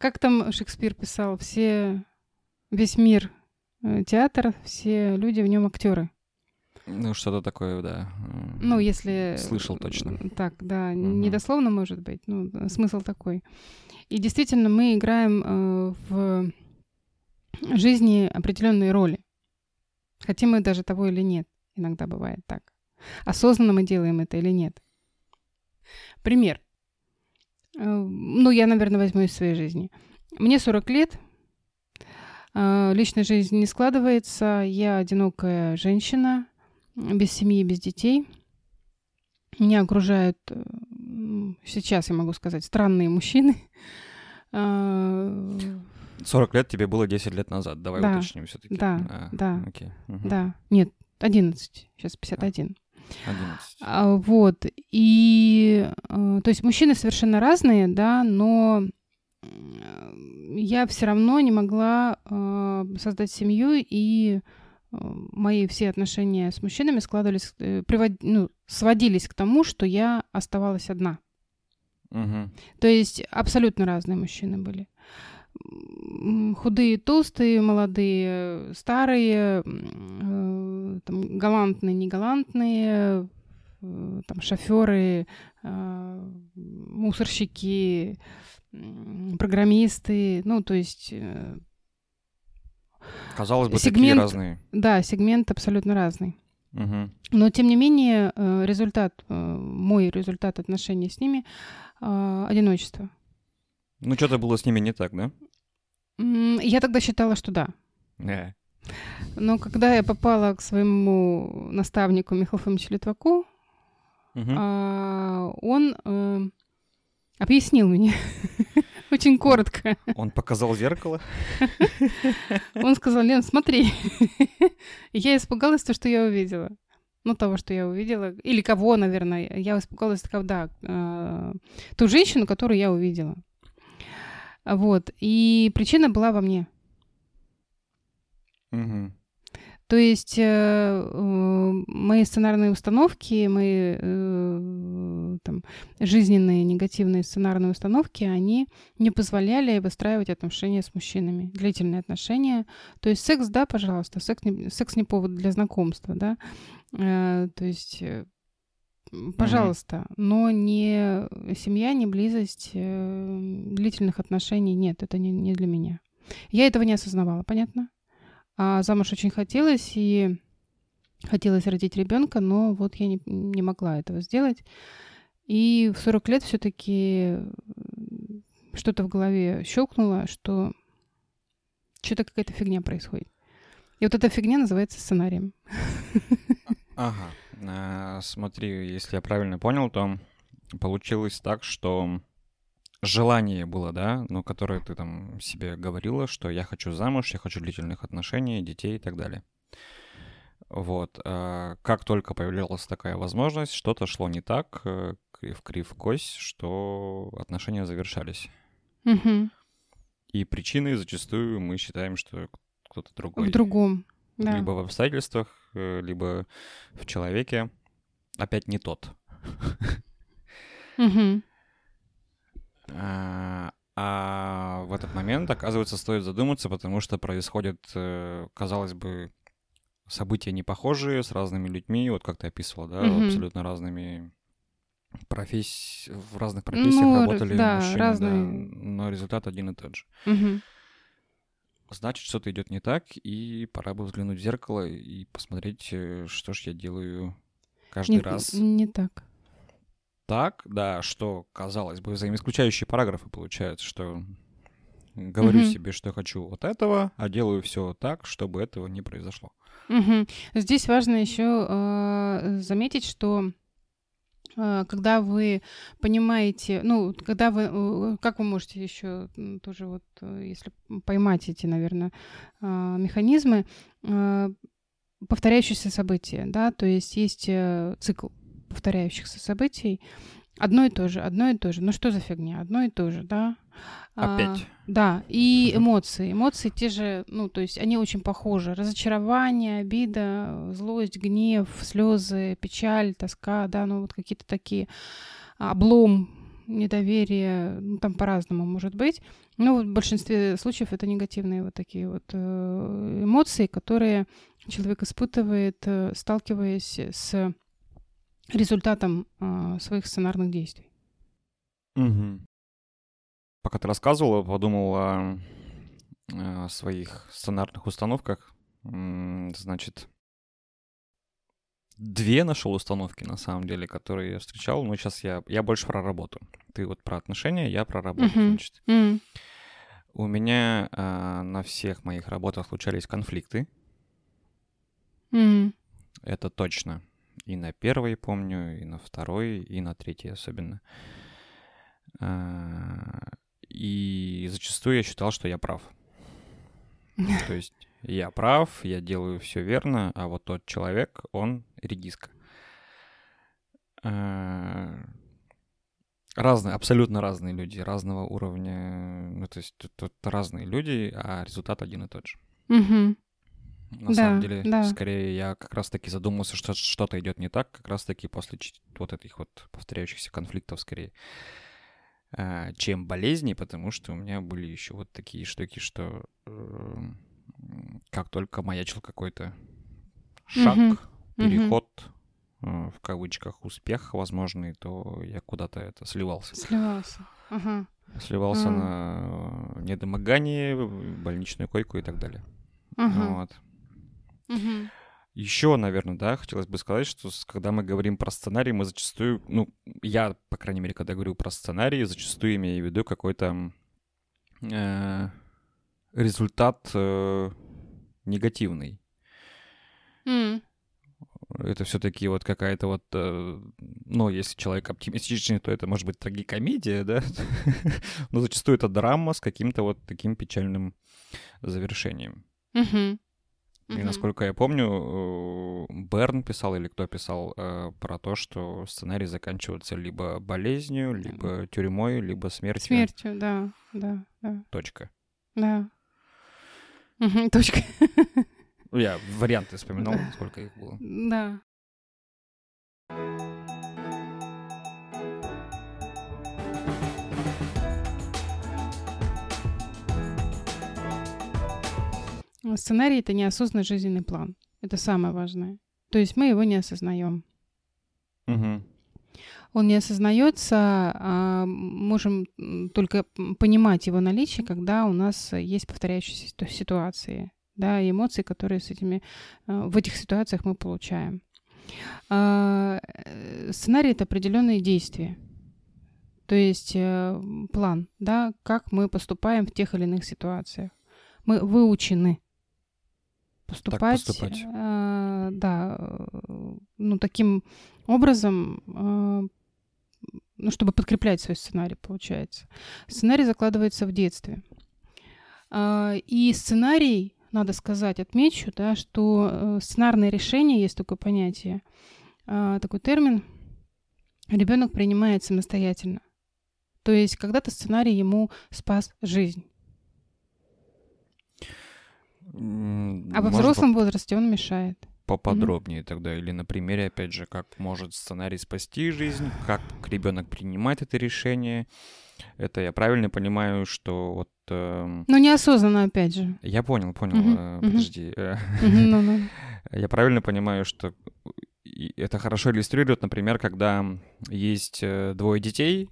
Как там Шекспир писал, все, весь мир э, театр, все люди в нем актеры. Ну, что-то такое, да. Ну, если... Слышал точно. Так, да, угу. недословно, может быть, ну, смысл такой. И действительно, мы играем э, в жизни определенные роли. Хотим мы даже того или нет. Иногда бывает так. Осознанно мы делаем это или нет. Пример. Э, ну, я, наверное, возьму из своей жизни. Мне 40 лет, э, личная жизнь не складывается, я одинокая женщина, без семьи, без детей. Меня окружают, э, сейчас я могу сказать, странные мужчины. 40 лет тебе было 10 лет назад, давай да, уточним все таки Да, а, да, окей. Угу. да. Нет, 11, сейчас 51. 11. А, вот, и, а, то есть мужчины совершенно разные, да, но я все равно не могла а, создать семью, и мои все отношения с мужчинами складывались, э, привод, ну, сводились к тому, что я оставалась одна. Угу. То есть абсолютно разные мужчины были худые, толстые, молодые, старые, э, там, галантные, негалантные, э, там, шоферы, э, мусорщики, программисты, ну, то есть... Казалось бы, сегмент, такие разные. Да, сегмент абсолютно разный. Угу. Но, тем не менее, результат, мой результат отношений с ними — одиночество. Ну, что-то было с ними не так, да? Я тогда считала, что да. Yeah. Но когда я попала к своему наставнику Михаилу Фомичу Литваку, uh-huh. он э, объяснил мне очень коротко. Он показал зеркало? Он сказал, Лен, смотри. Я испугалась того, что я увидела. Ну, того, что я увидела. Или кого, наверное. Я испугалась, да, э, ту женщину, которую я увидела. Вот. И причина была во мне. Угу. То есть э, э, мои сценарные установки, мои э, там, жизненные негативные сценарные установки, они не позволяли выстраивать отношения с мужчинами, длительные отношения. То есть секс, да, пожалуйста, секс не, секс не повод для знакомства, да. Э, то есть э, Пожалуйста, mm-hmm. но не семья, не близость, э, длительных отношений нет, это не, не для меня. Я этого не осознавала, понятно? А замуж очень хотелось, и хотелось родить ребенка, но вот я не, не могла этого сделать. И в 40 лет все-таки что-то в голове щелкнуло, что что-то какая-то фигня происходит. И вот эта фигня называется сценарием. Ага. А, смотри, если я правильно понял, то получилось так, что желание было, да, ну, которое ты там себе говорила, что я хочу замуж, я хочу длительных отношений, детей и так далее. Вот. А как только появлялась такая возможность, что-то шло не так, э, в крив кость, что отношения завершались. Угу. И причиной зачастую мы считаем, что кто-то другой. В другом. Да. Либо в обстоятельствах, э, либо в человеке. Опять не тот. А, а в этот момент, оказывается, стоит задуматься, потому что происходят, э, казалось бы, события не похожие с разными людьми, вот как ты описывала, да, абсолютно разными профессий, в разных профессиях ну, работали да, мужчины, разные... да, но результат один и тот же. Угу значит, что-то идет не так, и пора бы взглянуть в зеркало и посмотреть, э, что ж я делаю каждый не, раз. Не так. Так, да, что, казалось бы, взаимоисключающие параграфы получаются, что говорю угу. себе, что хочу вот этого, а делаю все так, чтобы этого не произошло. Угу. Здесь важно еще э, заметить, что когда вы понимаете, ну, когда вы, э, как вы можете еще тоже вот, э, если поймать эти, наверное, механизмы, повторяющиеся события, да, то есть есть цикл повторяющихся событий, одно и то же, одно и то же. Ну что за фигня? Одно и то же, да? Опять. А, да, и эмоции. Эмоции те же, ну, то есть они очень похожи. Разочарование, обида, злость, гнев, слезы, печаль, тоска, да, ну вот какие-то такие облом, недоверие, ну, там по-разному может быть. Но вот в большинстве случаев это негативные вот такие вот э, эмоции, которые человек испытывает, э, сталкиваясь с результатом э, своих сценарных действий. Угу. Пока ты рассказывала, подумал о, о своих сценарных установках. Значит, две нашел установки, на самом деле, которые я встречал. Но сейчас я, я больше про работу. Ты вот про отношения, я про работу, uh-huh. значит. Uh-huh. У меня а, на всех моих работах случались конфликты. Mm. Это точно. И на первой помню, и на второй, и на третьей особенно. А, и зачастую я считал, что я прав. То есть я прав, я делаю все верно, а вот тот человек, он редиска. А, разные, абсолютно разные люди, разного уровня. Ну, то есть тут, тут разные люди, а результат один и тот же. Угу. На да, самом деле, да. скорее я как раз-таки задумался, что что-то идет не так, как раз-таки после вот этих вот повторяющихся конфликтов скорее, а, чем болезни, потому что у меня были еще вот такие штуки, что э, как только маячил какой-то шаг, угу. переход, угу. в кавычках, успех возможный, то я куда-то это сливался. Сливался. Ага. Сливался а. на недомогание, больничную койку и так далее. Ага. Вот. Угу. Еще, наверное, да, хотелось бы сказать, что когда мы говорим про сценарий, мы зачастую, ну, я, по крайней мере, когда говорю про сценарий, зачастую имею в виду какой-то э, результат э, негативный. Mm. Это все-таки вот какая-то вот, э, ну, если человек оптимистичный, то это может быть трагикомедия, да, но зачастую это драма с каким-то вот таким печальным завершением. Mm-hmm. И насколько я помню, э, Берн писал или кто писал э, про то, что сценарий заканчивается либо болезнью, либо тюрьмой, либо смертью. Смертью, да, да, да. Точка. Да. Угу, точка. Я варианты вспоминал, сколько их было. Да. Сценарий — это неосознанный жизненный план. Это самое важное. То есть мы его не осознаем. Угу. Он не осознается, а можем только понимать его наличие, когда у нас есть повторяющиеся ситуации, да, эмоции, которые с этими, а, в этих ситуациях мы получаем. А, э, сценарий — это определенные действия. То есть э, план, да, как мы поступаем в тех или иных ситуациях. Мы выучены поступать, поступать. Э, да, э, ну таким образом, э, ну чтобы подкреплять свой сценарий, получается. Сценарий закладывается в детстве, э, и сценарий, надо сказать, отмечу, да, что э, сценарное решение есть такое понятие, э, такой термин, ребенок принимает самостоятельно. То есть когда-то сценарий ему спас жизнь. А во взрослом по... возрасте он мешает. Поподробнее mm-hmm. тогда, или на примере, опять же, как может сценарий спасти жизнь, как ребенок принимает это решение. Это я правильно понимаю, что вот... Э... Ну, неосознанно, опять же. Я понял, понял. Mm-hmm. Э, подожди. Mm-hmm. Я правильно понимаю, что это хорошо иллюстрирует, например, когда есть э, двое детей,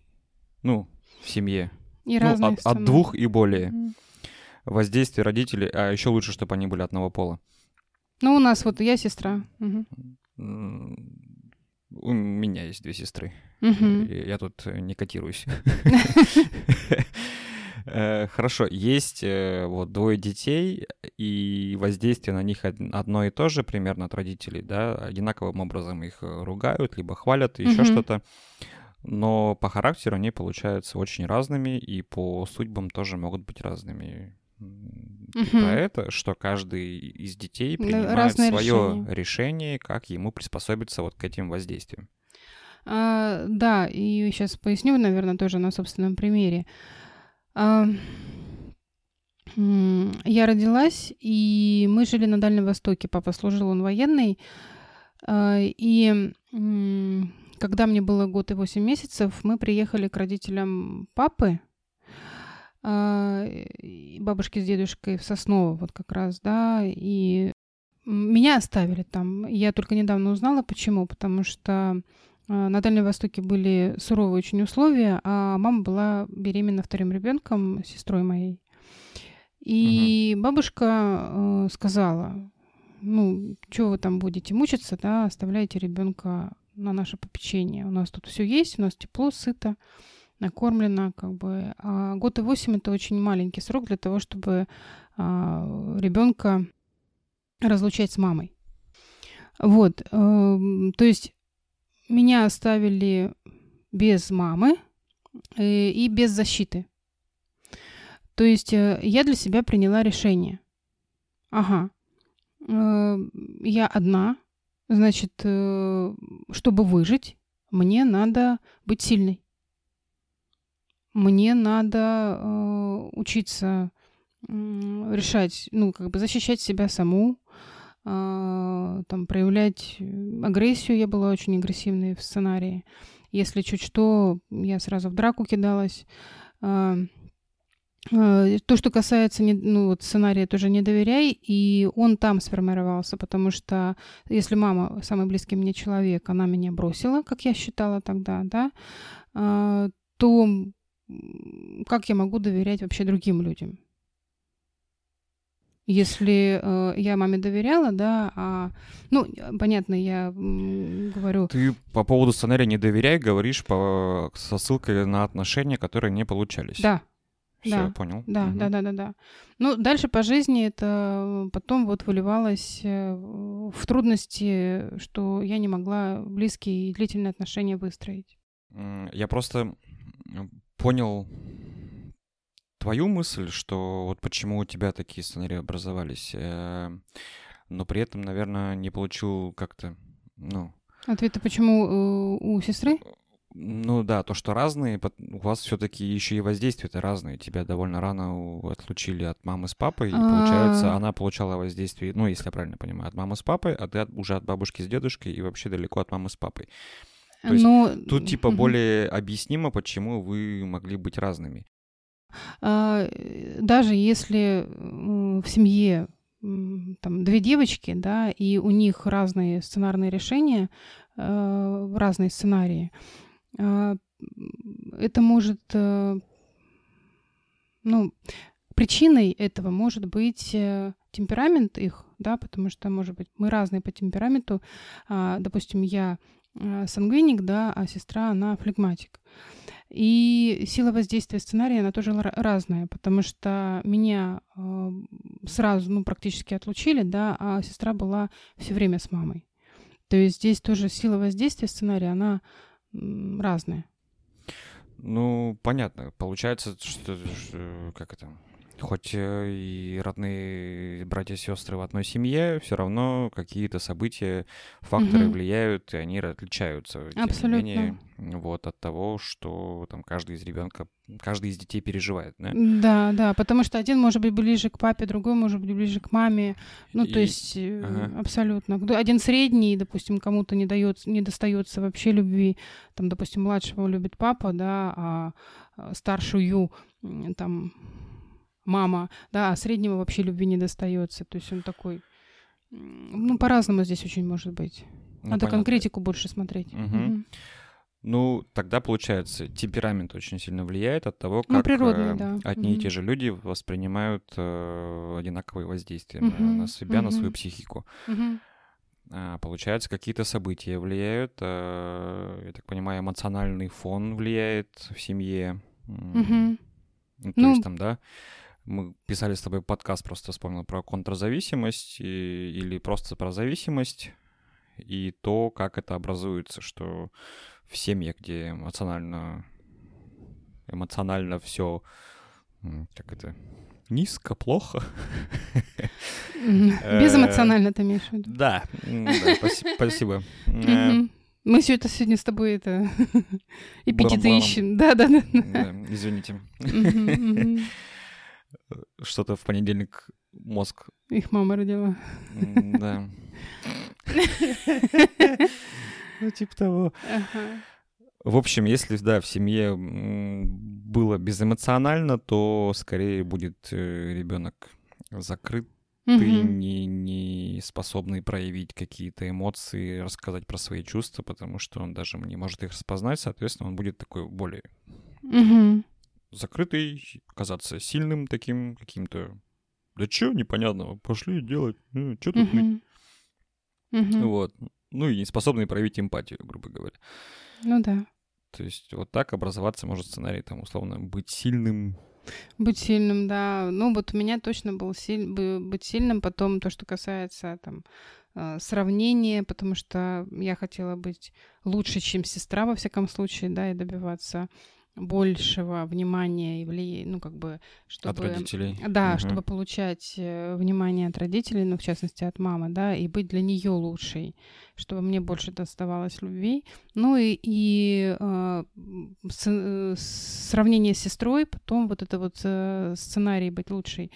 ну, в семье. И ну, от, от двух и более. Mm-hmm воздействие родителей, а еще лучше, чтобы они были одного пола. Ну, у нас вот я сестра. Угу. У меня есть две сестры. Угу. Я тут не котируюсь. Э, хорошо, есть э, вот двое детей, и воздействие на них одно и то же примерно от родителей, да, одинаковым образом их э, ругают, либо хвалят, еще что-то. Но по характеру они получаются очень разными, и по судьбам тоже могут быть разными угу. про это, что каждый из детей принимает Разные свое решения. решение, как ему приспособиться вот к этим воздействиям. А, да, и сейчас поясню, наверное, тоже на собственном примере. А, я родилась, и мы жили на Дальнем Востоке. Папа служил, он военный. А, и когда мне было год и восемь месяцев, мы приехали к родителям папы, а, бабушке с дедушкой в Сосново вот как раз, да, и меня оставили там. Я только недавно узнала, почему, потому что а, на Дальнем Востоке были суровые очень условия, а мама была беременна вторым ребенком, сестрой моей. И угу. бабушка э, сказала, ну, что вы там будете мучиться, да, оставляйте ребенка на наше попечение. У нас тут все есть, у нас тепло, сыто, накормлено, как бы. А год и восемь это очень маленький срок для того, чтобы а, ребенка разлучать с мамой. Вот, э, то есть меня оставили без мамы э, и без защиты. То есть э, я для себя приняла решение. Ага, э, я одна, значит, чтобы выжить, мне надо быть сильной. Мне надо э, учиться э, решать, ну, как бы защищать себя саму, э, там, проявлять агрессию. Я была очень агрессивной в сценарии. Если чуть что, я сразу в драку кидалась. Э, Э, то, что касается ну, вот сценария, тоже не доверяй, и он там сформировался, потому что если мама, самый близкий мне человек, она меня бросила, как я считала тогда, да, то как я могу доверять вообще другим людям? Если э, я маме доверяла, да, а, ну, понятно, я м, говорю... Ты по поводу сценария «Не доверяй» говоришь по, со ссылкой на отношения, которые не получались. Да, все, да. понял. Да, угу. да, да, да, да. Ну, дальше по жизни это потом вот выливалось э, в трудности, что я не могла близкие и длительные отношения выстроить. Я просто понял твою мысль, что вот почему у тебя такие сценарии образовались, э, но при этом, наверное, не получил как-то, ну... Ответа почему у сестры? Ну да, то, что разные, у вас все-таки еще и воздействия-то разные. Тебя довольно рано отлучили от мамы с папой, и получается, а. она получала воздействие, ну, если я правильно понимаю, от мамы с папой, а ты уже от бабушки с дедушкой и вообще далеко от мамы с папой. То есть. Ну, тут типа более объяснимо, почему вы могли быть разными. А, даже если в семье там две девочки, да, и у них разные сценарные решения, э, разные сценарии, а, это может, э, ну, причиной этого может быть э, темперамент их, да, потому что, может быть, мы разные по темпераменту. А, допустим, я э, сангвиник, да, а сестра, она флегматик. И сила воздействия сценария, она тоже разная, потому что меня сразу, ну, практически отлучили, да, а сестра была все время с мамой. То есть здесь тоже сила воздействия сценария, она разные. Ну, понятно. Получается, что, что как это, хоть э, и родные братья и сестры в одной семье, все равно какие-то события, факторы угу. влияют, и они отличаются. Тем Абсолютно. Не менее, вот от того, что там каждый из ребенка, каждый из детей переживает, да? Да, да, потому что один может быть ближе к папе, другой может быть ближе к маме. Ну, и... то есть э, ага. абсолютно. Один средний, допустим, кому-то не дается, не достается вообще любви. Там, допустим, младшего любит папа, да, а, а старшую там мама, да, а среднего вообще любви не достается. То есть он такой... Ну, по-разному здесь очень может быть. Ну, Надо понятно. конкретику больше смотреть. Угу. Угу. Ну, тогда получается, темперамент очень сильно влияет от того, ну, как ну, природный, да. одни угу. и те же люди воспринимают э, одинаковые воздействия угу. на, на себя, угу. на свою психику. Угу. А, получается, какие-то события влияют, э, я так понимаю, эмоциональный фон влияет в семье. Угу. Ну, то ну, есть там, да, мы писали с тобой подкаст, просто вспомнил про контрзависимость и, или просто про зависимость и то, как это образуется, что в семье, где эмоционально эмоционально все как это низко, плохо. Безэмоционально ты имеешь в виду? Да, спасибо. Мы все это сегодня с тобой это эпитеты ищем. Да, да, да. Извините. Что-то в понедельник мозг. Их мама родила. Да. Ну, типа того. В общем, если, да, в семье было безэмоционально, то скорее будет э, ребенок закрыт, ты не, не способный проявить какие-то эмоции, рассказать про свои чувства, потому что он даже не может их распознать, соответственно, он будет такой более угу. Закрытый, казаться сильным таким каким-то. Да чё непонятного, пошли делать, ну, чё тут. Угу. Вот. Ну и не способный проявить эмпатию, грубо говоря. Ну да. То есть вот так образоваться может сценарий, там, условно, быть сильным, быть сильным, да. Ну, вот у меня точно был силь... быть сильным. Потом то, что касается там э, сравнения, потому что я хотела быть лучше, чем сестра, во всяком случае, да, и добиваться большего внимания и влияния, ну, как бы, чтобы... От родителей. Да, угу. чтобы получать э, внимание от родителей, ну, в частности, от мамы, да, и быть для нее лучшей, чтобы мне больше доставалось любви. Ну, и, и э, с, сравнение с сестрой, потом вот это вот э, сценарий быть лучшей,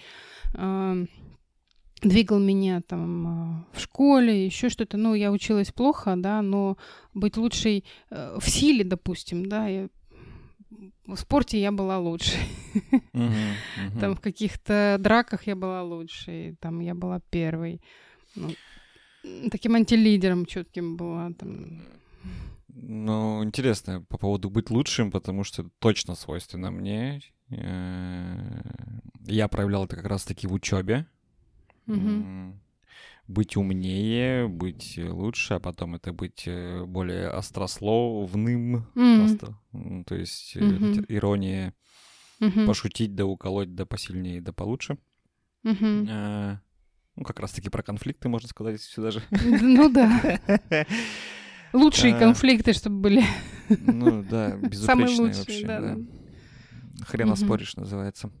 э, двигал меня там э, в школе, еще что-то. Ну, я училась плохо, да, но быть лучшей э, в силе, допустим, да, я в спорте я была лучше. Там в каких-то драках я была лучше. Там я была первой. Ну, таким антилидером четким была. Там. Ну, интересно по поводу быть лучшим, потому что точно свойственно мне. Э, я проявлял это как раз-таки в учебе. Быть умнее, быть лучше, а потом это быть э, более острословным, mm. остро, то есть mm-hmm. ирония, mm-hmm. пошутить, да уколоть, да посильнее, да получше. Mm-hmm. А, ну, как раз-таки про конфликты, можно сказать, сюда же. Ну да. Лучшие конфликты, чтобы были. Ну да, безупречные вообще. Хрена споришь, называется.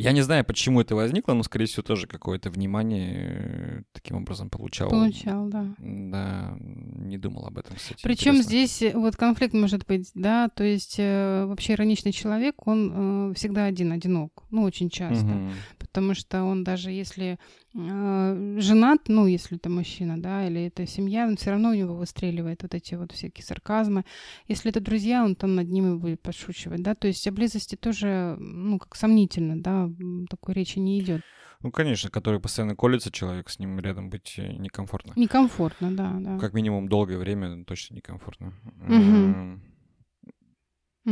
Я не знаю, почему это возникло, но, скорее всего, тоже какое-то внимание э, таким образом получал. Получал, да. Да, не думал об этом, кстати. Причем здесь э, вот конфликт может быть, да, то есть э, вообще ироничный человек, он э, всегда один, одинок, ну, очень часто. Угу. Потому что он даже если э, женат, ну, если это мужчина, да, или это семья, он все равно у него выстреливает вот эти вот всякие сарказмы. Если это друзья, он там над ними будет подшучивать, да, то есть о близости тоже, ну, как сомнительно, да, такой речи не идет. Ну, конечно, который постоянно колется человек, с ним рядом быть э, некомфортно. Некомфортно, да, да. Как минимум долгое время точно некомфортно. Угу.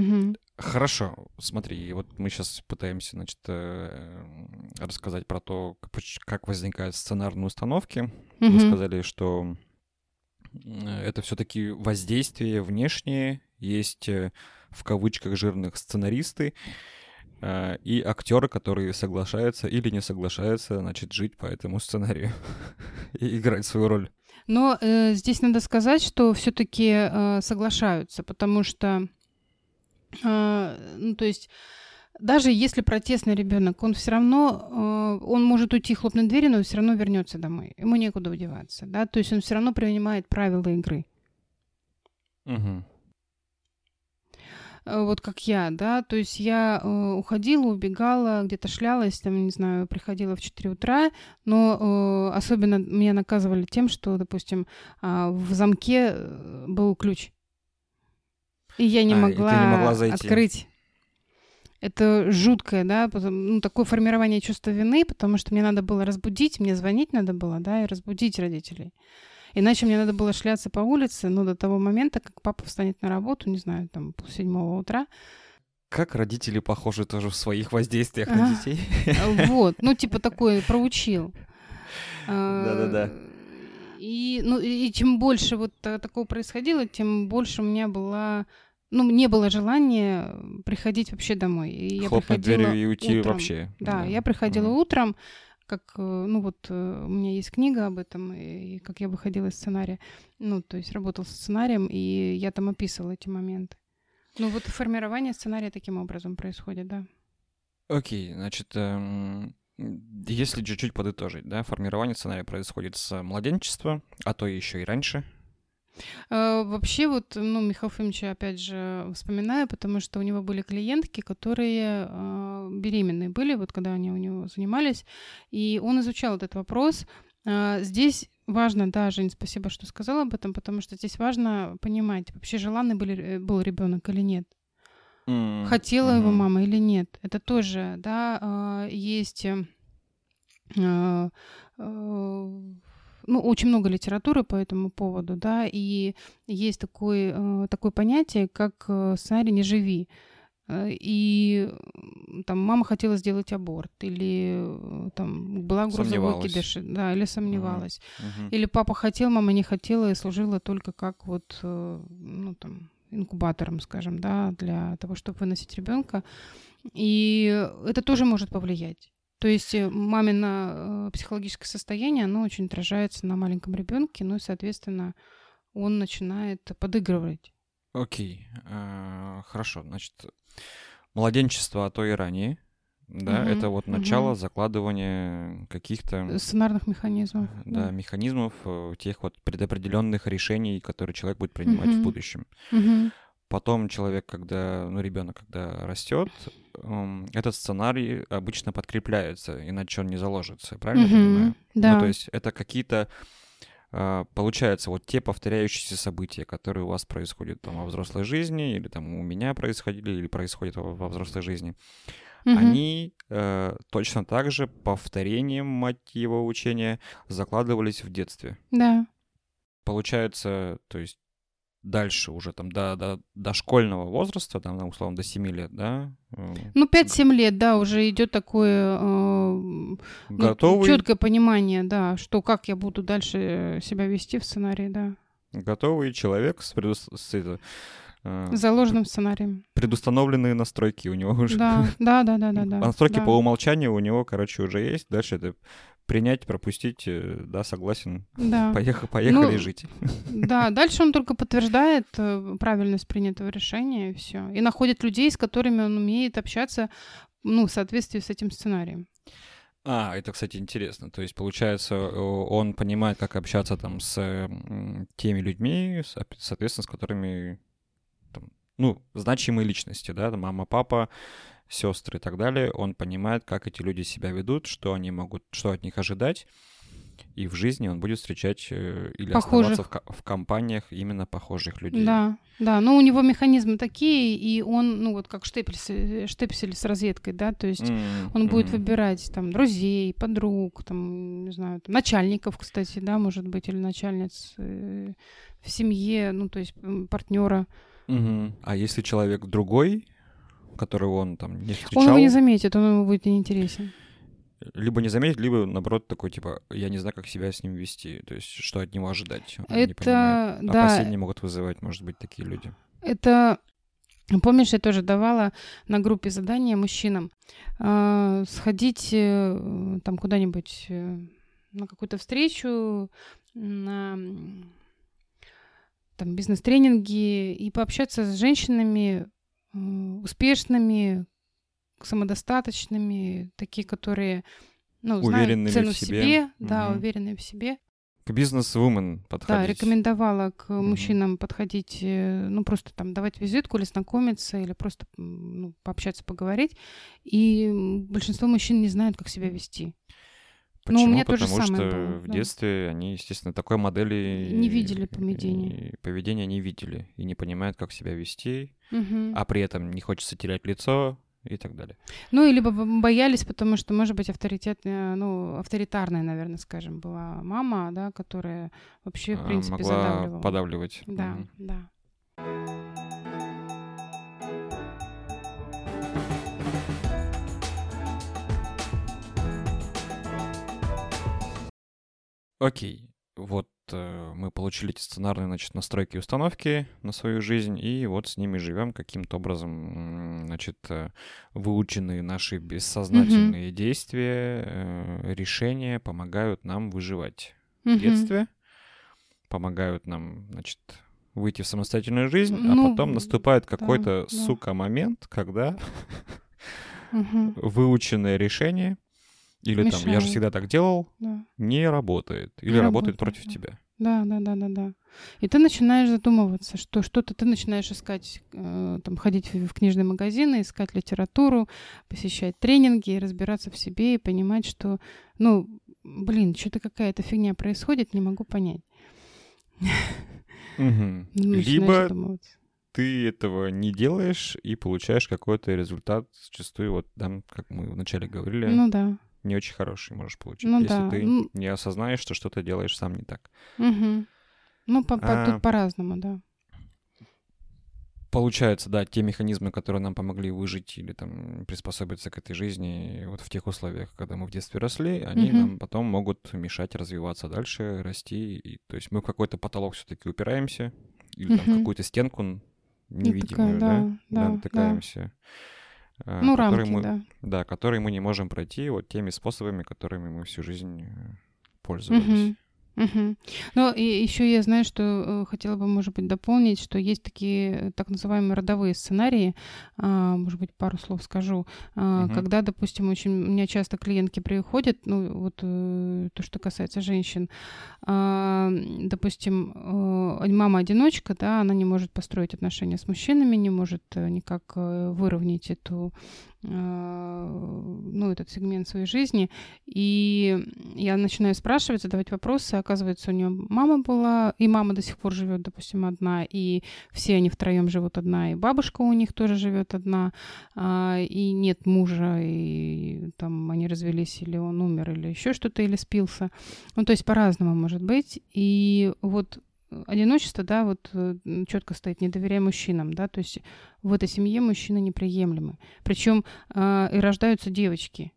Угу. Хорошо, смотри, вот мы сейчас пытаемся, значит, э, рассказать про то, как возникают сценарные установки. Угу. Мы сказали, что это все-таки воздействие внешнее, есть э, в кавычках жирных сценаристы, Э, и актеры, которые соглашаются или не соглашаются, значит, жить по этому сценарию и играть свою роль. Но э, здесь надо сказать, что все-таки э, соглашаются, потому что, э, ну, то есть даже если протестный ребенок, он все равно, э, он может уйти хлопнуть двери, но все равно вернется домой. Ему некуда удеваться, да, то есть он все равно принимает правила игры. Угу. Вот как я, да, то есть я э, уходила, убегала, где-то шлялась, там, не знаю, приходила в 4 утра, но особенно меня наказывали тем, что, допустим, э, в замке был ключ, и я не, а, могла, не могла зайти. открыть. Это жуткое, да, ну, такое формирование чувства вины, потому что мне надо было разбудить, мне звонить надо было, да, и разбудить родителей. Иначе мне надо было шляться по улице, но до того момента, как папа встанет на работу, не знаю, там, пол седьмого утра. Как родители похожи тоже в своих воздействиях на детей. Вот, ну, типа такой проучил. Да-да-да. И, ну, и чем больше вот такого происходило, тем больше у меня была ну, не было желания приходить вообще домой. И я Хлопнуть дверью и уйти утром. вообще. Да, да, я приходила mm. утром, как, э, ну вот, э, у меня есть книга об этом, и как я выходила из сценария, ну, то есть работал с сценарием, и я там описывала эти моменты. Ну вот формирование сценария таким образом происходит, да. Окей, okay, значит, эм, если чуть-чуть подытожить, да, формирование сценария происходит с младенчества, а то еще и раньше, вообще вот, ну, Михаил Фомича опять же вспоминаю, потому что у него были клиентки, которые э, беременные были, вот когда они у него занимались, и он изучал этот вопрос, А, здесь важно, да, Жень, спасибо, что сказала об этом, потому что здесь важно понимать, вообще желанный был, э, был ребенок или нет. Mm-hmm. Хотела его мама или нет. Это тоже, да, а, есть э, а, ну, очень много литературы по этому поводу, да, и есть такое, такое понятие, как сценарий «не живи». Э, и там мама хотела сделать аборт, или э, там была угроза выкидыша, да, или сомневалась. Uh-huh. Или папа хотел, мама не хотела и служила только как вот, э, ну там, инкубатором, скажем, да, для того, чтобы выносить ребенка. И это тоже может повлиять. То есть мамино психологическое состояние, оно очень отражается на маленьком ребенке, ну и, соответственно, он начинает подыгрывать. Окей, okay. хорошо. Значит, младенчество, а то и ранее, да, угу, это вот начало угу. закладывания каких-то сценарных механизмов. Да, да, механизмов э, тех вот предопределенных решений, которые человек будет принимать угу. в будущем. Угу. Потом человек, когда, ну, ребенок, когда растет, этот сценарий обычно подкрепляется, иначе он не заложится, правильно угу, понимаю? Да. Ну, то есть это какие-то а, получается, вот те повторяющиеся события, которые у вас происходят там во взрослой жизни, или там у меня происходили, или происходят во, во взрослой жизни, угу. они э, точно так же повторением мотива учения закладывались в детстве. Да. Получается, то есть дальше уже там до, до, до школьного возраста, там, условно, до 7 лет, да? Э, ну, 5-7 лет, да, уже идет такое э, Готовый... ну, четкое понимание, да, что как я буду дальше себя вести в сценарии, да. Готовый человек с, предус... с это, э, заложенным сценарием. Предустановленные настройки у него уже. Да, да, да, да, да. да настройки да. по умолчанию у него, короче, уже есть. Дальше это принять, пропустить, э, да, согласен. Да. Поехали, поехали ну, жить. Да, дальше он только подтверждает э, правильность принятого решения и все. И находит людей, с которыми он умеет общаться, ну, в соответствии с этим сценарием. А, это, кстати, интересно. То есть, получается, он понимает, как общаться там с теми людьми, соответственно, с которыми, там, ну, значимые личности, да, мама, папа, сестры и так далее, он понимает, как эти люди себя ведут, что они могут, что от них ожидать, и в жизни он будет встречать э, или похожих. оставаться в, в компаниях именно похожих людей. Да, да, но у него механизмы такие, и он, ну вот как штепсель, штепсель с розеткой, да, то есть mm-hmm. он будет выбирать там друзей, подруг, там, не знаю, там, начальников, кстати, да, может быть, или начальниц э, в семье, ну то есть партнера. Mm-hmm. А если человек другой, которого он там не встречал. Он его не заметит, он ему будет неинтересен. Либо не заметит, либо, наоборот, такой, типа, я не знаю, как себя с ним вести. То есть, что от него ожидать. Он Это, да. Опасения могут вызывать, может быть, такие люди. Это Помнишь, я тоже давала на группе задания мужчинам э, сходить э, там куда-нибудь э, на какую-то встречу, на там бизнес-тренинги и пообщаться с женщинами успешными, самодостаточными, такие, которые ну, знают цену в себе, себе да, угу. уверенные в себе. К бизнес-вумен подходить. Да, рекомендовала к угу. мужчинам подходить, э, ну, просто там давать визитку или знакомиться, или просто ну, пообщаться, поговорить. И большинство мужчин не знают, как себя вести. Почему? Ну, у меня Потому то же самое что было, в да. детстве они, естественно, такой модели... Не видели поведения. Поведения не видели и не понимают, как себя вести, угу. а при этом не хочется терять лицо и так далее. Ну, или либо боялись, потому что, может быть, авторитетная, ну, авторитарная, наверное, скажем, была мама, да, которая вообще, в а, принципе, Могла задавливала. подавливать. Да, угу. да. Окей, вот э, мы получили эти сценарные значит, настройки и установки на свою жизнь, и вот с ними живем каким-то образом, значит, э, выученные наши бессознательные mm-hmm. действия, э, решения помогают нам выживать mm-hmm. в детстве, помогают нам, значит, выйти в самостоятельную жизнь, а ну, а потом наступает какой-то, да, сука, момент, когда выученное решение или Мешает. там, я же всегда так делал, да. не работает. Или не работает, работает против да. тебя. Да, да, да, да, да. И ты начинаешь задумываться, что что-то ты начинаешь искать, э, там, ходить в, в книжные магазины, искать литературу, посещать тренинги, разбираться в себе и понимать, что, ну, блин, что-то какая-то фигня происходит, не могу понять. Либо ты этого не делаешь и получаешь какой-то результат, зачастую, вот там, как мы вначале говорили, ну, да. Не очень хороший можешь получить, ну, если да. ты ну... не осознаешь, что что-то делаешь сам не так. Угу. Ну, по, по, а... тут по-разному, да получается, да, те механизмы, которые нам помогли выжить или там приспособиться к этой жизни вот в тех условиях, когда мы в детстве росли, они mm-hmm. нам потом могут мешать развиваться дальше, расти. И, то есть мы в какой-то потолок все-таки упираемся или mm-hmm. там какую-то стенку невидимую, да, да, да, натыкаемся. Да. Ну, рамки, мы, да. Да, которые мы не можем пройти вот теми способами, которыми мы всю жизнь э, пользовались. Угу. Угу. Но и еще я знаю, что э, хотела бы, может быть, дополнить, что есть такие э, так называемые родовые сценарии, а, может быть, пару слов скажу, а, угу. когда, допустим, очень у меня часто клиентки приходят, ну вот э, то, что касается женщин, а, допустим, мама одиночка, да, она не может построить отношения с мужчинами, не может никак выровнять эту ну, этот сегмент своей жизни. И я начинаю спрашивать, задавать вопросы. Оказывается, у нее мама была, и мама до сих пор живет, допустим, одна, и все они втроем живут одна, и бабушка у них тоже живет одна, а, и нет мужа, и там они развелись, или он умер, или еще что-то, или спился. Ну, то есть по-разному может быть. И вот одиночество, да, вот э, четко стоит, не доверяй мужчинам, да, то есть в этой семье мужчины неприемлемы. Причем э, и рождаются девочки.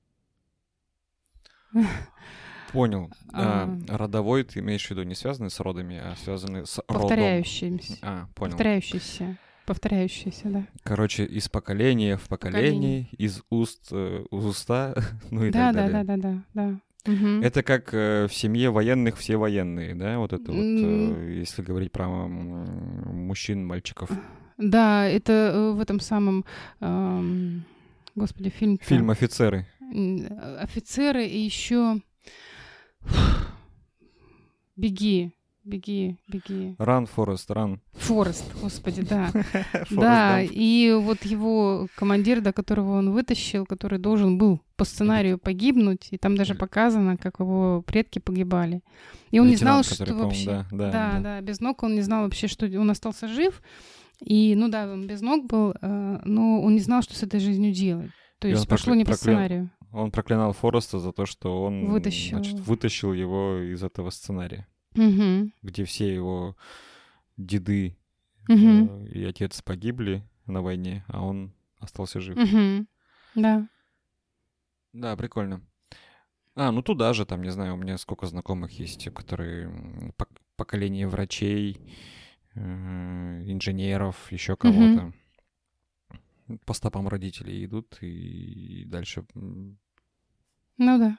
Понял. А, а, родовой ты имеешь в виду не связанный с родами, а связанный с повторяющимся. родом. А, понял. Повторяющийся. Повторяющийся, да. Короче, из поколения в поколение, поколение. из уст э, уста, ну и да, так далее. Да, да, да, да, да. Угу. Это как э, в семье военных все военные, да? Вот это вот, э, если говорить про мужчин, мальчиков. Да, это э, в этом самом, э, господи, фильм. Фильм "Офицеры". Офицеры и еще беги. Беги, беги. Ран, Форест, ран. Форест, господи, да. Да, и вот его командир, до которого он вытащил, который должен был по сценарию погибнуть, и там даже показано, как его предки погибали. И он не знал, что вообще... Да, да, без ног он не знал вообще, что он остался жив. И, ну да, он без ног был, э, но он не знал, что с этой жизнью делать. То есть пошло не по сценарию. Он проклинал Фореста за то, что он вытащил. Значит, вытащил его из этого сценария угу. где все его деды угу. и отец погибли на войне, а он остался жив. Угу. Да. Да, прикольно. А, ну туда же, там, не знаю, у меня сколько знакомых есть, по поколение врачей, э, инженеров, еще кого-то. Угу. По стопам родителей идут и дальше... Ну да.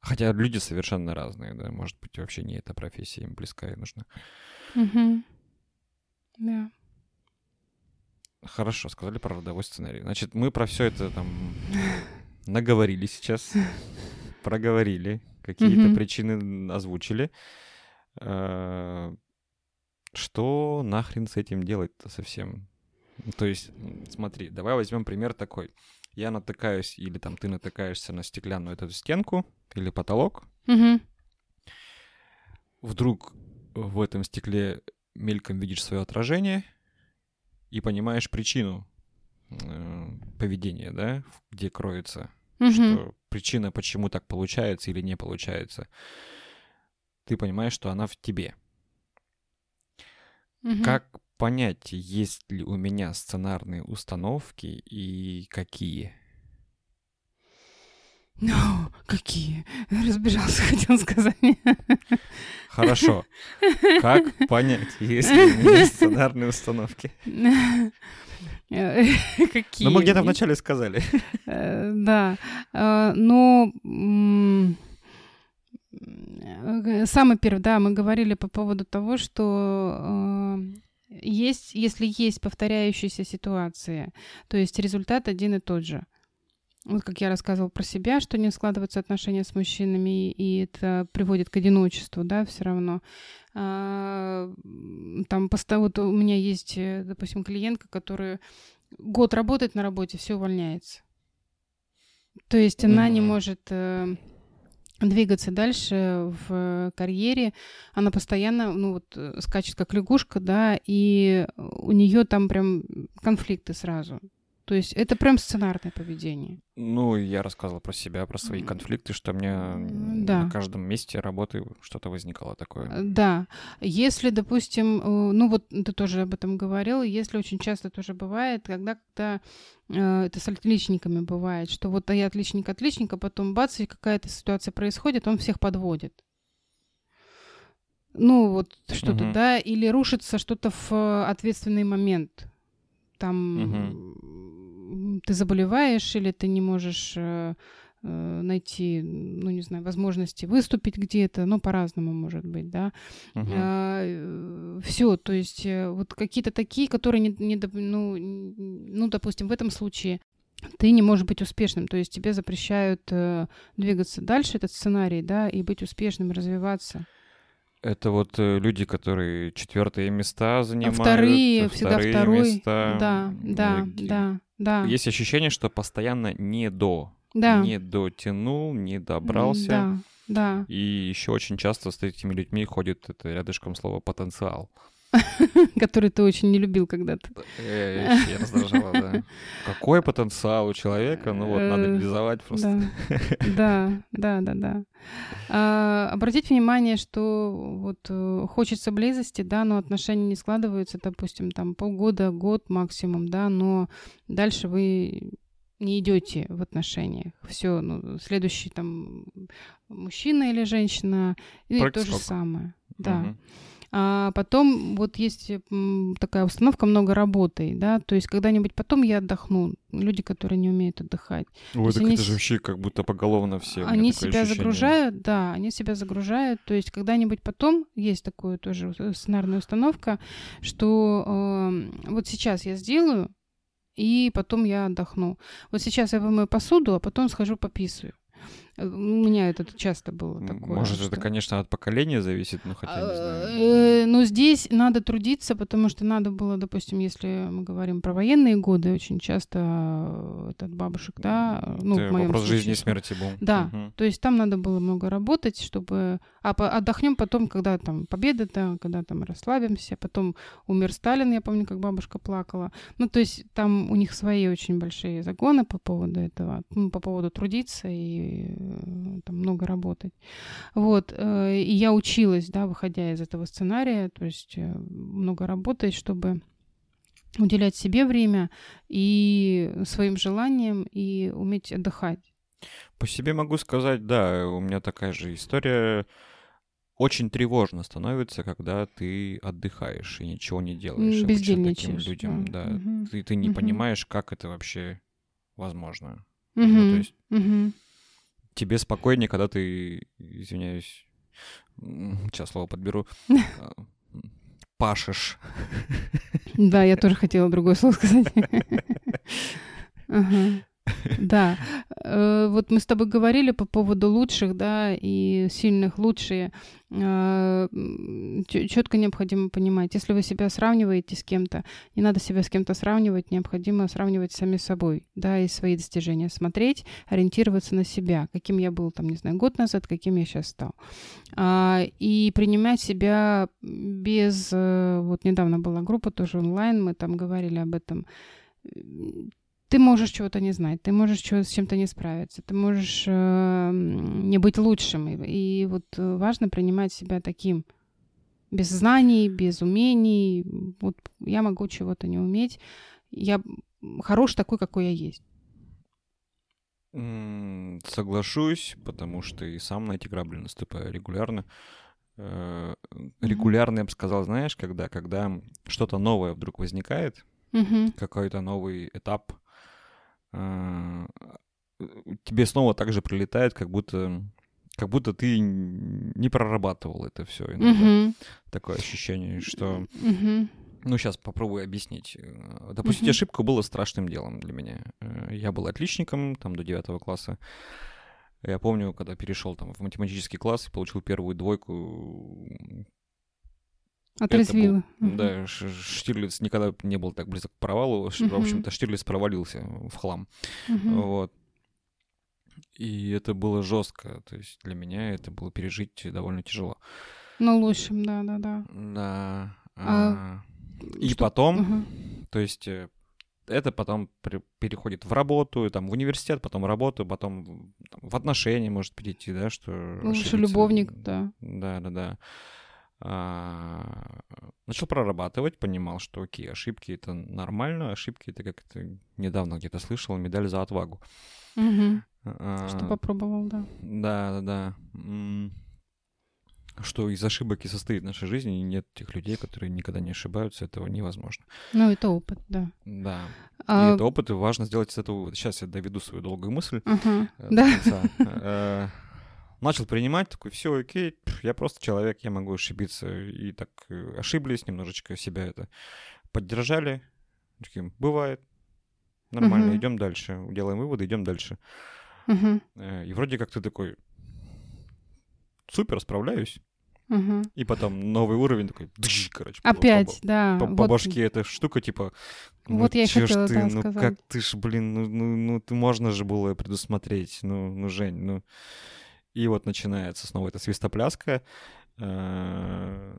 Хотя люди совершенно разные, да, может быть, вообще не эта профессия им близка и нужна. Угу. Да. Хорошо, сказали про родовой сценарий. Значит, мы про все это там наговорили сейчас, проговорили, какие-то причины озвучили. А, что нахрен с этим делать-то совсем? То есть, смотри, давай возьмем пример такой я натыкаюсь, или там ты натыкаешься на стеклянную эту стенку или потолок. Угу. Вдруг в этом стекле мельком видишь свое отражение и понимаешь причину э, поведения, да, где кроется, угу. что причина, почему так получается или не получается. Ты понимаешь, что она в тебе. Угу. Как понять, есть ли у меня сценарные установки и какие. Ну, какие? Разбежался, хотел сказать. Хорошо. Как понять, есть ли у меня сценарные установки? Какие? Ну, мы где-то вначале сказали. Э, да. Э, ну, самый первый, да, мы говорили по поводу того, что э, есть, если есть повторяющиеся ситуации, то есть результат один и тот же. Вот как я рассказывала про себя, что не складываются отношения с мужчинами, и это приводит к одиночеству, да, все равно. А, там вот у меня есть, э, допустим, клиентка, которая год работает на работе, все увольняется. То есть она mm-hmm. не может э, двигаться дальше в карьере. Она постоянно, ну вот, э, скачет как лягушка, да, и у нее там прям конфликты сразу. То есть это прям сценарное поведение. Ну, я рассказывал про себя, про свои конфликты, что мне да. на каждом месте работы что-то возникало такое. Э, да. Если, допустим, э, ну вот ты тоже об этом говорил, если очень часто тоже бывает, когда, когда э, это с отличниками бывает, что вот я отличник отличника, потом бац, и какая-то ситуация происходит, он всех подводит ну вот что-то, угу. да, или рушится что-то в ответственный момент. Там угу ты заболеваешь или ты не можешь э, э, найти, ну, не знаю, возможности выступить где-то, ну, по-разному может быть, да. Uh-huh. А, э, все, то есть вот какие-то такие, которые, не, не, ну, ну, допустим, в этом случае ты не можешь быть успешным, то есть тебе запрещают э, двигаться дальше этот сценарий, да, и быть успешным, развиваться. Это вот э, люди, которые четвертые места занимают. Вторые, всегда второй. Места, да, да, да, да. Есть ощущение, что постоянно не до. Да. Не дотянул, не добрался. Да, да. И еще очень часто с этими людьми ходит это рядышком слово потенциал. который ты очень не любил когда-то. Я, я раздражала, да. Какой потенциал у человека, ну вот, надо э, реализовать просто. Да, да, да, да. А, обратите внимание, что вот э, хочется близости, да, но отношения не складываются, допустим, там полгода, год максимум, да, но дальше вы не идете в отношениях. Все, ну, следующий там мужчина или женщина, и то же самое. Да. Угу. А потом вот есть такая установка много работы, да, то есть когда-нибудь потом я отдохну. Люди, которые не умеют отдыхать. Ой, так они... это же вообще как будто поголовно все. Они себя ощущение. загружают, да, они себя загружают. То есть когда-нибудь потом есть такое тоже сценарная установка, что э, вот сейчас я сделаю, и потом я отдохну. Вот сейчас я вымою посуду, а потом схожу пописываю. У меня это часто было такое. Может, что... это, конечно, от поколения зависит, но хотя не знаю. Э, но здесь надо трудиться, потому что надо было, допустим, если мы говорим про военные годы, очень часто э, этот бабушек, да, ну, в моем вопрос случае, жизни и смерти был. Да, угу. то есть там надо было много работать, чтобы... А отдохнем потом, когда там победа, да, когда там расслабимся, потом умер Сталин, я помню, как бабушка плакала. Ну, то есть там у них свои очень большие загоны по поводу этого, ну, по поводу трудиться и Э, там много работать. Вот. Э, и я училась, да, выходя из этого сценария, то есть э, много работать, чтобы уделять себе время и своим желаниям и уметь отдыхать. По себе могу сказать, да, у меня такая же история. Очень тревожно становится, когда ты отдыхаешь и ничего не делаешь. Бездельничаешь. Таким людям, да. да. Угу. Ты, ты не угу. понимаешь, как это вообще возможно. Угу. Ну, то есть... угу тебе спокойнее, когда ты, извиняюсь, сейчас слово подберу, а, пашешь. Да, я тоже хотела другое слово сказать. Да. Э, вот мы с тобой говорили по поводу лучших, да, и сильных лучшие. Э, Четко необходимо понимать, если вы себя сравниваете с кем-то, не надо себя с кем-то сравнивать, необходимо сравнивать сами собой, да, и свои достижения, смотреть, ориентироваться на себя, каким я был, там, не знаю, год назад, каким я сейчас стал. А, и принимать себя без... Э, вот недавно была группа тоже онлайн, мы там говорили об этом ты можешь чего-то не знать, ты можешь чего с чем-то не справиться, ты можешь э, не быть лучшим. И, и вот э, важно принимать себя таким, без знаний, без умений. Вот я могу чего-то не уметь. Я хорош такой, какой я есть. Соглашусь, потому что и сам на эти грабли наступаю регулярно. Э, регулярно, я бы сказал, знаешь, когда, когда что-то новое вдруг возникает, mm-hmm. какой-то новый этап, тебе снова так же прилетает, как будто как будто ты не прорабатывал это все. Mm-hmm. Такое ощущение, что... Mm-hmm. Ну, сейчас попробую объяснить. Допустить mm-hmm. ошибку было страшным делом для меня. Э, я был отличником там до девятого класса. Я помню, когда перешел там в математический класс и получил первую двойку, Отрезвило. Был, угу. Да, Штирлиц никогда не был так близок к провалу. Угу. В общем-то, Штирлиц провалился в хлам. Угу. Вот. И это было жестко. То есть для меня это было пережить довольно тяжело. Ну, лучшим, да, да, да. Да. А, и что- потом, Мгм. то есть э, это потом переходит в работу, там, в университет, потом работу, потом в- отношения может перейти, да, что... Лучший ошибиться. любовник, да. Да, да, да. А, начал прорабатывать, понимал, что окей, ошибки это нормально, ошибки это как то недавно где-то слышал, медаль за отвагу. Мгм. А, Что попробовал, да. Да, да, да. Что из ошибок и состоит наша жизнь, и нет тех людей, которые никогда не ошибаются, этого невозможно. Ну, это опыт, да. Да. И А, это опыт, и важно сделать из этого. Сейчас я доведу свою долгую мысль. ага, э, Да. до конца. Э, Начал принимать, такой, все окей, я просто человек, я могу ошибиться. И так э, ошиблись, немножечко себя это поддержали. Таким, бывает, нормально, Мгм. идем дальше, делаем выводы, идем дальше. Э, И вроде как ты такой, супер, справляюсь. мгм. И потом новый уровень такой, дж, короче. по- Опять, по- да. По, по вот- башке эта штука, типа, ну Вот я и хотела, ты, да, ну сказать. как ты ж, блин, ну, ну, ну ты можно же было предусмотреть, ну, ну, Жень, ну. И вот начинается снова эта свистопляска. Э.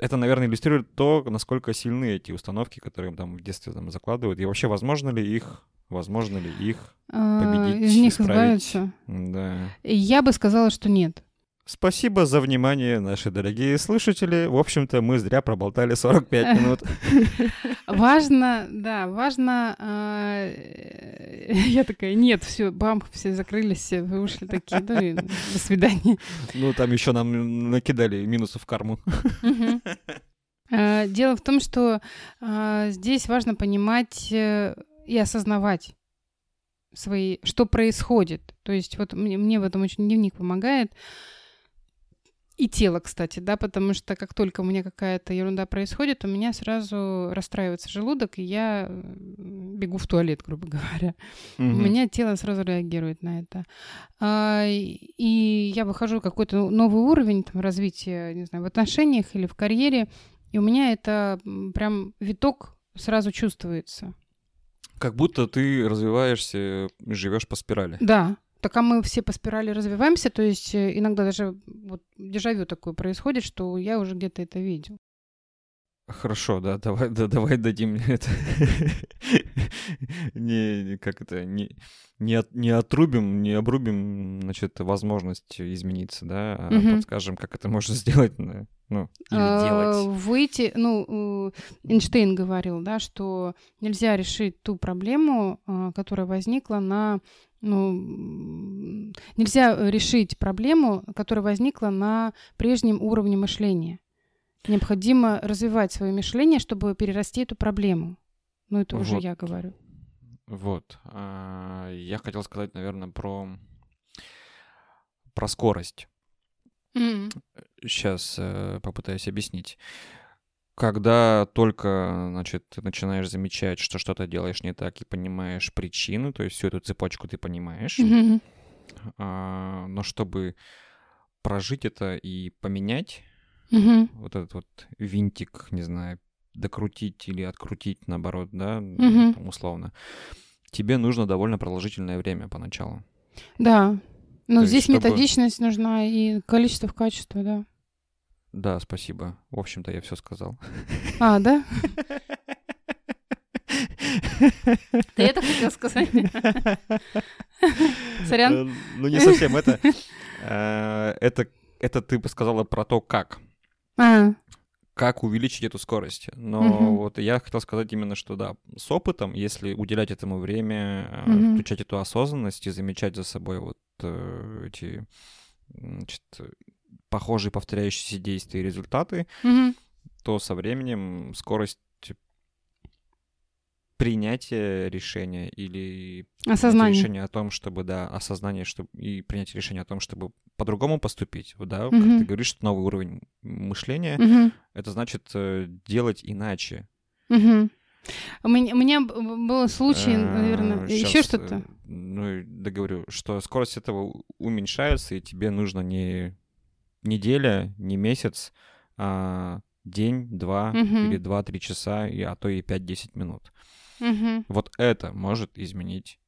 Это, наверное, иллюстрирует то, насколько сильны эти установки, которые там в детстве там закладывают. И вообще, возможно ли их, возможно ли их, А, победить, Из них избавиться. да. Я бы сказала, что нет. Спасибо за внимание, наши дорогие слушатели. В общем-то, мы зря проболтали 45 минут. Важно, да, важно. а, э, Я такая, нет, все, бам, все закрылись, все, вы ушли такие, ну и до свидания. Ну, там еще нам накидали минусов в карму. А, Дело в том, что а, здесь важно понимать э, и осознавать свои, что происходит. То есть вот мне, мне в этом очень дневник помогает. И тело, кстати, да, потому что как только у меня какая-то ерунда происходит, у меня сразу расстраивается желудок, и я бегу в туалет, грубо говоря. У меня тело сразу реагирует на это. А, и- я выхожу в какой-то новый уровень там, развития, не знаю, в отношениях или в карьере, и у меня это прям виток сразу чувствуется. Как будто ты развиваешься, живешь по спирали. Да. Так а мы все по спирали развиваемся, то есть э, иногда даже вот дежавю такое происходит, что я уже где-то это видел. Хорошо, да, давай, да, давай дадим мне это. не, как это, не, не, от- не отрубим, не обрубим, значит, возможность измениться, да, а Мгм. подскажем, как это можно сделать, ну, или А, делать. Выйти, ну, э, Эйнштейн говорил, да, что нельзя решить ту проблему, а, которая возникла на, ну, нельзя э, решить проблему, которая возникла на прежнем уровне мышления. Необходимо развивать свое мышление, чтобы перерасти эту проблему. Ну, это уже Вот. я говорю. Вот. а, Я хотел сказать, наверное, про, про скорость. Сейчас попытаюсь объяснить. Когда только, значит, ты начинаешь замечать, что что-то делаешь не так и понимаешь причину, то есть всю эту цепочку ты понимаешь, Мгм. а, но чтобы прожить это и поменять Мгм. вот этот вот винтик, не знаю, докрутить или открутить, наоборот, да, там, условно, тебе нужно довольно продолжительное время поначалу. Да. Но То есть, здесь чтобы- методичность нужна и количество в качество, да. Да, спасибо. В общем-то, я все сказал. А, да? Ты это хотел сказать? Сорян. Э, Ну, не совсем это. Э, Это, это ты бы сказала про то, как. А, Как увеличить эту скорость. Но вот я хотел сказать именно, что да, с опытом, если уделять этому время, э, включать эту осознанность и замечать за собой вот эти значит, похожие повторяющиеся действия и результаты, мгм. то со временем скорость принятия решения или Осознание. решения о том, чтобы, да, осознание, чтобы и принятие решения о том, чтобы по-другому поступить, да, как Мгм. ты говоришь, что новый уровень мышления, Мгм. это значит э, делать иначе. Мгм. У меня, у меня был случай, Э, наверное, еще щас, что-то. э, Ну, договорю, что скорость этого уменьшается, и тебе нужно не неделя, не месяц, а день, два Мгм. или два-три часа, и, а то и 5-10 минут. Мгм. Вот это может изменить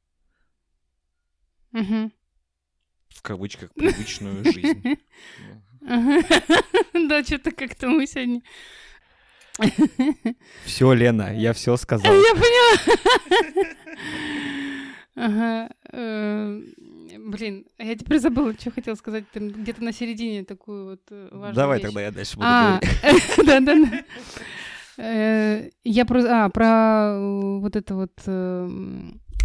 Мгм. в кавычках привычную жизнь. Да, что-то как-то мы сегодня... Все, Лена, я все сказал. Я поняла. Ага. Блин, а я теперь забыла, что хотела сказать. Ты где-то на середине такую вот э, важную Давай вещь. тогда я дальше буду А, говорить. да-да-да. Э, Я про, а, про вот это вот э,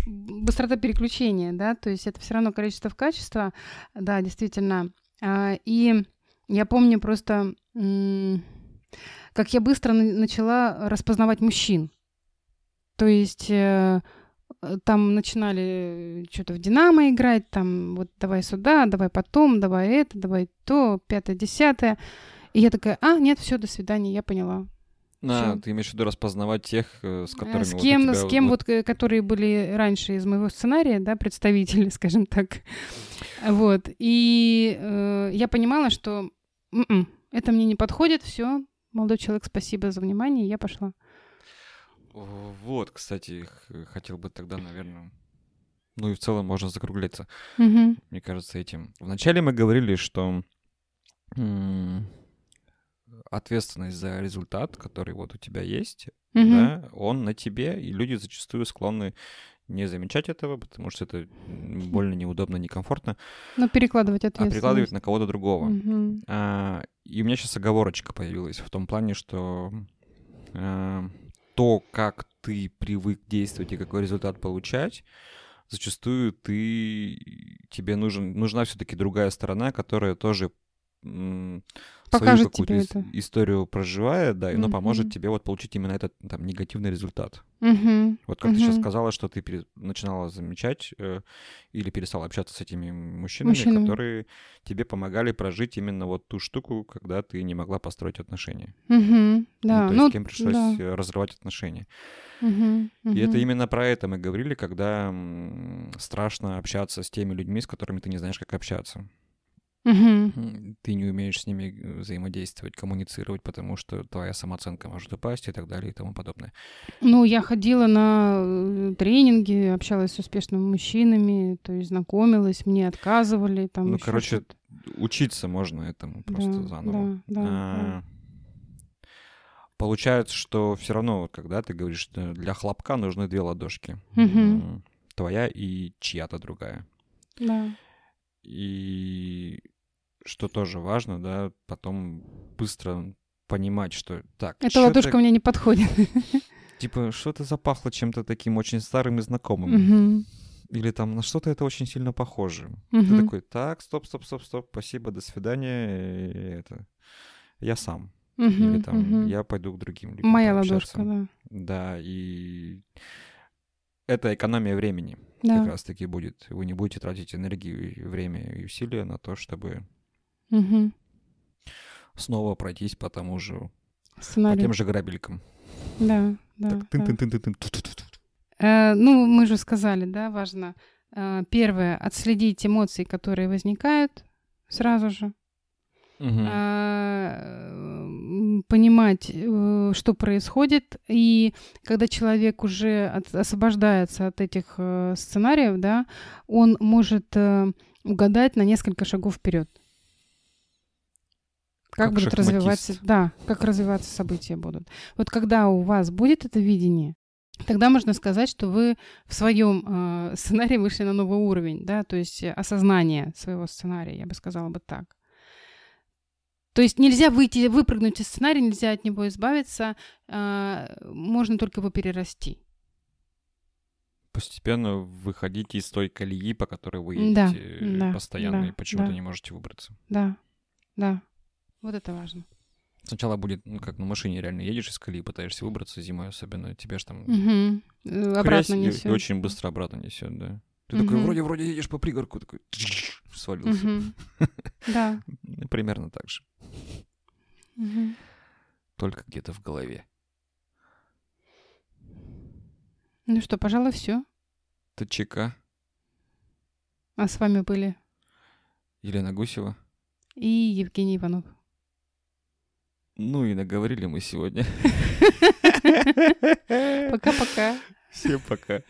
быстрота переключения, да, то есть это все равно количество в качество, да, действительно. А, И я помню просто, как я быстро на- начала распознавать мужчин. То есть там начинали что-то в Динамо играть, там вот давай сюда, давай потом, давай это, давай то, пятое, десятое. И я такая, а, нет, все, до свидания, я поняла. А, всё. ты имеешь в виду распознавать тех, э, с Э, которыми с вот кем, тебя с кем вот, э, которые были раньше из моего сценария, да, представители, скажем так. Вот. И э, я понимала, что «М-м, это мне не подходит, все, молодой человек, спасибо за внимание, я пошла. О, Вот, кстати, х- хотел бы тогда, наверное... Ну и в целом можно закруглиться, Мгм. мне кажется, этим. Вначале мы говорили, что ответственность за результат, который вот у тебя есть, Мгм. да, он на тебе, и люди зачастую склонны не замечать этого, потому что это м, больно неудобно, некомфортно, Но перекладывать а ответственность. перекладывать на кого-то другого. Мгм. А, и у меня сейчас оговорочка появилась в том плане, что а, то, как ты привык действовать и какой результат получать, зачастую ты тебе нужен нужна все-таки другая сторона, которая тоже м, свою Покажет какую-то тебе ис- историю проживает, да, и но поможет Мгм. тебе вот получить именно этот там негативный результат. Мгм. Вот как ты сейчас сказала, что ты пере- начинала замечать э, или перестала общаться с этими мужчинами, Мужчинами. которые тебе помогали прожить именно вот ту штуку, когда ты не могла построить отношения. Мгм. Да, ну, то есть ну, с кем пришлось да. э, разрывать отношения. Мгм. И это именно про это мы говорили, когда м, страшно общаться с теми людьми, с которыми ты не знаешь, как общаться. М, Ты не умеешь с ними взаимодействовать, коммуницировать, потому что твоя самооценка может упасть и так далее и тому подобное. Ну, я ходила на э, тренинги, общалась с успешными мужчинами, то есть знакомилась, мне отказывали. Там Ну, короче. Учиться можно этому просто Да, заново. да, да, А, Получается, что все равно, когда ты говоришь, что для хлопка нужны две ладошки. М, Твоя и чья-то другая. Да. И что тоже важно, да, потом быстро понимать, что так, Эта ладошка мне не подходит. типа, что-то запахло чем-то таким очень старым и знакомым. Или там на что-то это очень сильно похоже. Ты такой, так, стоп, стоп, стоп, стоп, спасибо, до свидания, и это, я сам. Или там, я пойду к другим людям Моя ладошка, да. Да, и это экономия времени как Да. раз-таки будет. Вы не будете тратить энергию, и время и усилия на то, чтобы Мгм. снова пройтись по тому же, по Сценарий. тем же грабелькам. Да, да. Так. Э, ну, мы же сказали, да, важно. э, Первое, отследить эмоции, которые возникают сразу же. М, понимать, э, что происходит, и когда человек уже от- освобождается от этих э, сценариев, да, он может э, угадать на несколько шагов вперед. Как, Как будут шахматист. развиваться, да, как развиваться события будут. Вот когда у вас будет это видение, тогда можно сказать, что вы в своем э, сценарии вышли на новый уровень, да, то есть э, осознание своего сценария, я бы сказала бы так. То есть нельзя выйти, выпрыгнуть из сценария, нельзя от него избавиться, а, можно только его перерасти. Постепенно выходите из той колеи, по которой вы едете э, да, постоянно, да, и почему-то да. не можете выбраться. Да, да. Вот это важно. Сначала будет, ну, как на машине реально едешь из колеи, пытаешься выбраться зимой, особенно тебя ж там хрясь Обратно и- несет. и очень быстро обратно несет, да. Ты такой, Мгм. вроде-вроде едешь по пригорку, такой свалился. Мгм. Да. Примерно так же. Мгм. Только где-то в голове. Ну что, пожалуй, все. ТЧК, А с вами были Елена Гусева. и Евгений Иванов. Ну и наговорили мы сегодня. Пока-пока. Всем пока.